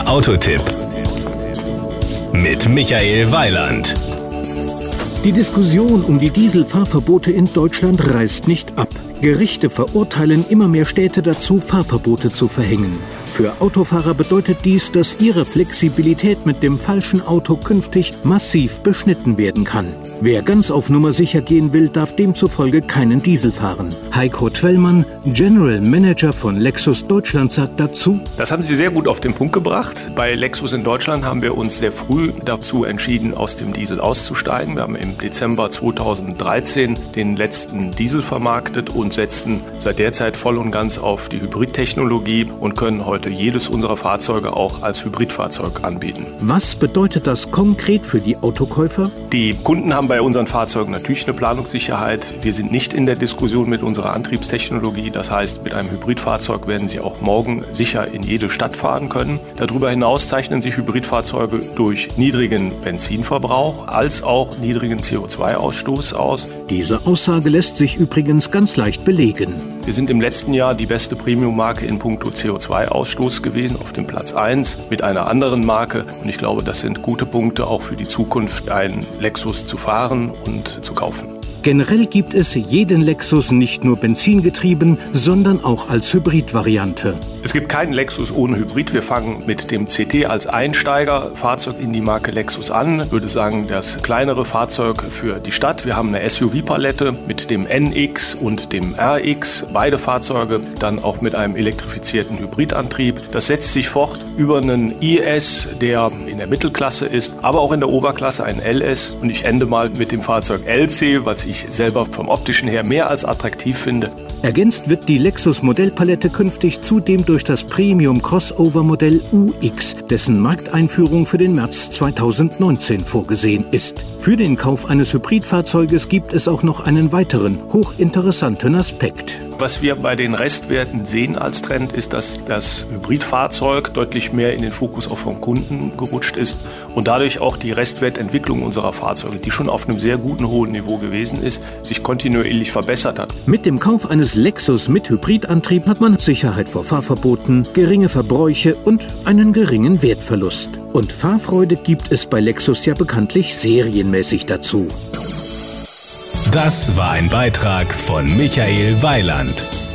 Der Autotipp mit Michael Weiland. Die Diskussion um die Dieselfahrverbote in Deutschland reißt nicht ab. Gerichte verurteilen immer mehr Städte dazu, Fahrverbote zu verhängen. Für Autofahrer bedeutet dies, dass ihre Flexibilität mit dem falschen Auto künftig massiv beschnitten werden kann. Wer ganz auf Nummer sicher gehen will, darf demzufolge keinen Diesel fahren. Heiko Twellmann, General Manager von Lexus Deutschland, sagt dazu: Das haben Sie sehr gut auf den Punkt gebracht. Bei Lexus in Deutschland haben wir uns sehr früh dazu entschieden, aus dem Diesel auszusteigen. Wir haben im Dezember 2013 den letzten Diesel vermarktet und setzen seit der Zeit voll und ganz auf die Hybridtechnologie und können heute heute jedes unserer Fahrzeuge auch als Hybridfahrzeug anbieten. Was bedeutet das konkret für die Autokäufer? Die Kunden haben bei unseren Fahrzeugen natürlich eine Planungssicherheit. Wir sind nicht in der Diskussion mit unserer Antriebstechnologie. Das heißt, mit einem Hybridfahrzeug werden sie auch morgen sicher in jede Stadt fahren können. Darüber hinaus zeichnen sich Hybridfahrzeuge durch niedrigen Benzinverbrauch als auch niedrigen CO2-Ausstoß aus. Diese Aussage lässt sich übrigens ganz leicht belegen. Wir sind im letzten Jahr die beste Premium-Marke in puncto CO2-Ausstoß gewesen, auf dem Platz 1 mit einer anderen Marke. Und ich glaube, das sind gute Punkte auch für die Zukunft, einen Lexus zu fahren und zu kaufen. Generell gibt es jeden Lexus nicht nur benzingetrieben, sondern auch als Hybridvariante. Es gibt keinen Lexus ohne Hybrid. Wir fangen mit dem CT als Einsteigerfahrzeug in die Marke Lexus an. Ich würde sagen, das kleinere Fahrzeug für die Stadt. Wir haben eine SUV-Palette mit dem NX und dem RX. Beide Fahrzeuge dann auch mit einem elektrifizierten Hybridantrieb. Das setzt sich fort über einen IS, der in der Mittelklasse ist, aber auch in der Oberklasse ein LS. Und ich ende mal mit dem Fahrzeug LC, was ich selber vom optischen her mehr als attraktiv finde. Ergänzt wird die Lexus Modellpalette künftig zudem durch das Premium Crossover Modell UX, dessen Markteinführung für den März 2019 vorgesehen ist. Für den Kauf eines Hybridfahrzeuges gibt es auch noch einen weiteren hochinteressanten Aspekt. Was wir bei den Restwerten sehen als Trend, ist, dass das Hybridfahrzeug deutlich mehr in den Fokus auch vom Kunden gerutscht ist und dadurch auch die Restwertentwicklung unserer Fahrzeuge, die schon auf einem sehr guten hohen Niveau gewesen ist, sich kontinuierlich verbessert hat. Mit dem Kauf eines Lexus mit Hybridantrieb hat man Sicherheit vor Fahrverboten, geringe Verbräuche und einen geringen Wertverlust. Und Fahrfreude gibt es bei Lexus ja bekanntlich serienmäßig dazu. Das war ein Beitrag von Michael Weiland.